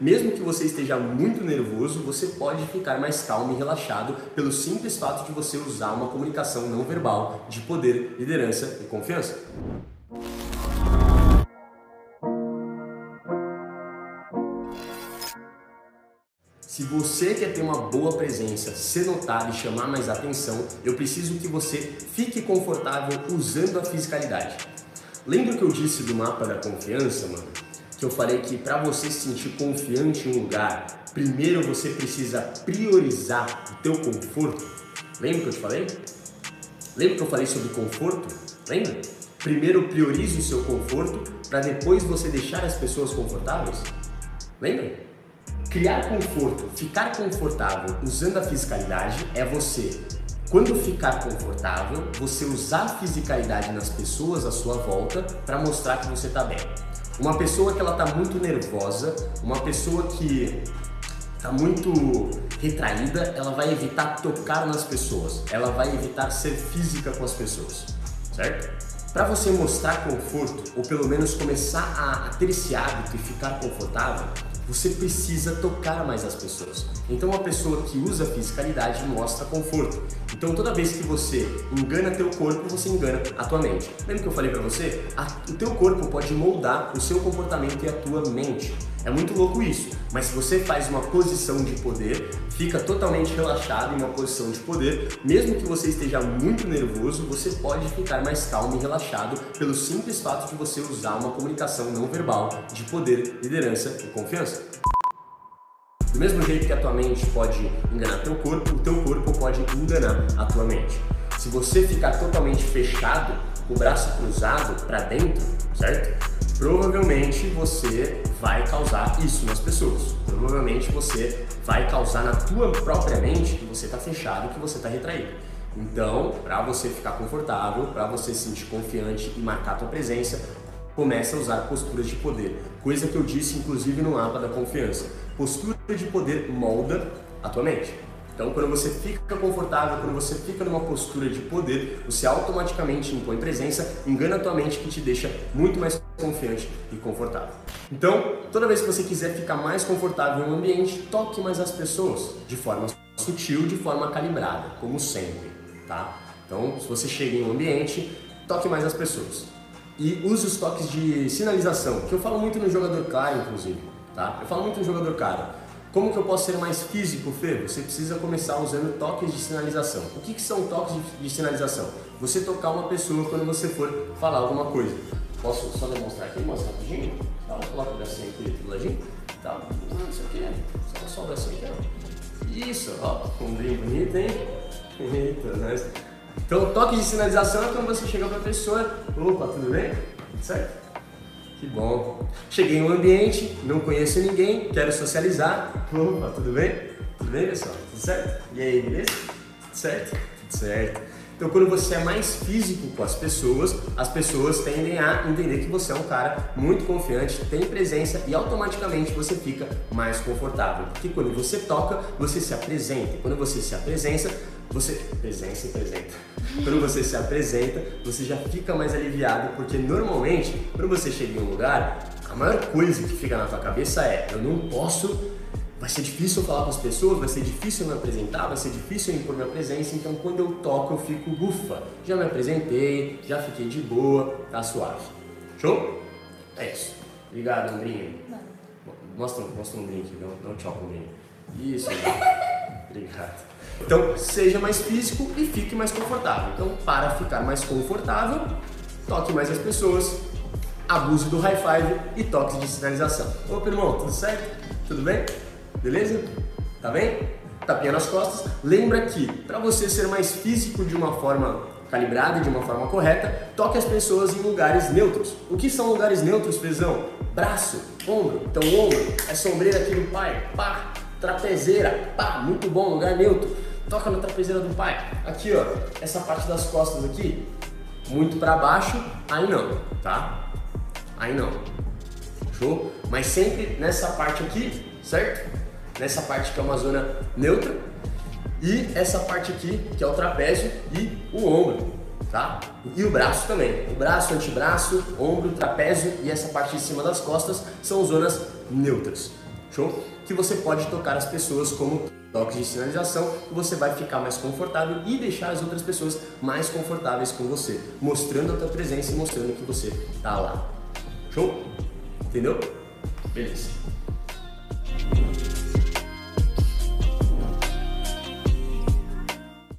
Mesmo que você esteja muito nervoso, você pode ficar mais calmo e relaxado pelo simples fato de você usar uma comunicação não verbal de poder, liderança e confiança. Se você quer ter uma boa presença, ser notado e chamar mais atenção, eu preciso que você fique confortável usando a fisicalidade. Lembra que eu disse do mapa da confiança, mano? Que eu falei que para você se sentir confiante em um lugar, primeiro você precisa priorizar o teu conforto. Lembra que eu te falei? Lembra que eu falei sobre conforto? Lembra? Primeiro priorize o seu conforto para depois você deixar as pessoas confortáveis. Lembra? Criar conforto, ficar confortável usando a fisicalidade é você, quando ficar confortável, você usar a fisicalidade nas pessoas à sua volta para mostrar que você está bem. Uma pessoa que ela está muito nervosa, uma pessoa que está muito retraída, ela vai evitar tocar nas pessoas, ela vai evitar ser física com as pessoas, certo? Para você mostrar conforto, ou pelo menos começar a, a ter esse hábito e ficar confortável, você precisa tocar mais as pessoas. Então uma pessoa que usa a fisicalidade mostra conforto. Então toda vez que você engana teu corpo, você engana a tua mente. Lembra que eu falei para você? o teu corpo pode moldar o seu comportamento e a tua mente. É muito louco isso, mas se você faz uma posição de poder, fica totalmente relaxado em uma posição de poder, mesmo que você esteja muito nervoso, você pode ficar mais calmo e relaxado pelo simples fato de você usar uma comunicação não verbal de poder, liderança e confiança. Do mesmo jeito que a tua mente pode enganar teu corpo, o teu corpo pode enganar a tua mente. Se você ficar totalmente fechado, com o braço cruzado para dentro, certo? provavelmente você vai causar isso nas pessoas. Provavelmente você vai causar na tua própria mente que você está fechado, que você está retraído. Então, para você ficar confortável, para você se sentir confiante e marcar a tua presença, começa a usar posturas de poder. Coisa que eu disse inclusive no mapa da confiança. Postura de poder molda a tua mente. Então, quando você fica confortável, quando você fica numa postura de poder, você automaticamente impõe presença, engana a tua mente que te deixa muito mais confiante e confortável. Então, toda vez que você quiser ficar mais confortável em um ambiente, toque mais as pessoas de forma sutil, de forma calibrada, como sempre, tá? Então, se você chega em um ambiente, toque mais as pessoas. E use os toques de sinalização, que eu falo muito no jogador cara, inclusive, tá? Eu falo muito jogador cara. Como que eu posso ser mais físico, Fê? Você precisa começar usando toques de sinalização. O que, que são toques de sinalização? Você tocar uma pessoa quando você for falar alguma coisa. Posso só demonstrar aqui, mostrar rapidinho? Tá, coloca o bracinho aqui do ladinho. Tá, ah, isso aqui, só, só o bracinho aqui, ó. Isso, ó, com brinco bonito, hein? Eita, né? Então, toque de sinalização é quando você chega pra pessoa, opa, tudo bem? Certo? Que bom. Cheguei em um ambiente, não conheço ninguém, quero socializar. Opa, tudo bem? Tudo bem, pessoal? Tudo certo? E aí, beleza? Tudo certo? Tudo certo. Então, quando você é mais físico com as pessoas, as pessoas tendem a entender que você é um cara muito confiante, tem presença e automaticamente você fica mais confortável. Porque quando você toca, você se apresenta. Quando você se apresenta, você presença e apresenta. Quando você se apresenta, você já fica mais aliviado, porque normalmente, quando você chega em um lugar, a maior coisa que fica na tua cabeça é: eu não posso, vai ser difícil falar com as pessoas, vai ser difícil me apresentar, vai ser difícil eu impor minha presença, então quando eu toco eu fico ufa, já me apresentei, já fiquei de boa, tá suave. Show? É isso. Obrigado, Andrinho. Mostra, mostra um drink, não, não tchau, Andrinho. Isso, obrigado. Então, seja mais físico e fique mais confortável. Então, para ficar mais confortável, toque mais as pessoas, abuse do high five e toques de sinalização. Opa, irmão, tudo certo? Tudo bem? Beleza? Tá bem? Tapinha nas costas. Lembra que, para você ser mais físico de uma forma calibrada, de uma forma correta, toque as pessoas em lugares neutros. O que são lugares neutros, Fezão? Braço, ombro. Então, ombro é sombreira aqui no pai, pá, trapezeira, pá, muito bom, lugar neutro toca na trapezeira do pai. Aqui, ó, essa parte das costas aqui, muito para baixo, aí não, tá? Aí não. Show? Mas sempre nessa parte aqui, certo? Nessa parte que é uma zona neutra. E essa parte aqui, que é o trapézio e o ombro, tá? E o braço também. O braço, antebraço, ombro, trapézio e essa parte de cima das costas são zonas neutras. Show? Que você pode tocar as pessoas como toques de sinalização, que você vai ficar mais confortável e deixar as outras pessoas mais confortáveis com você, mostrando a tua presença e mostrando que você tá lá. Show? Entendeu? Beleza.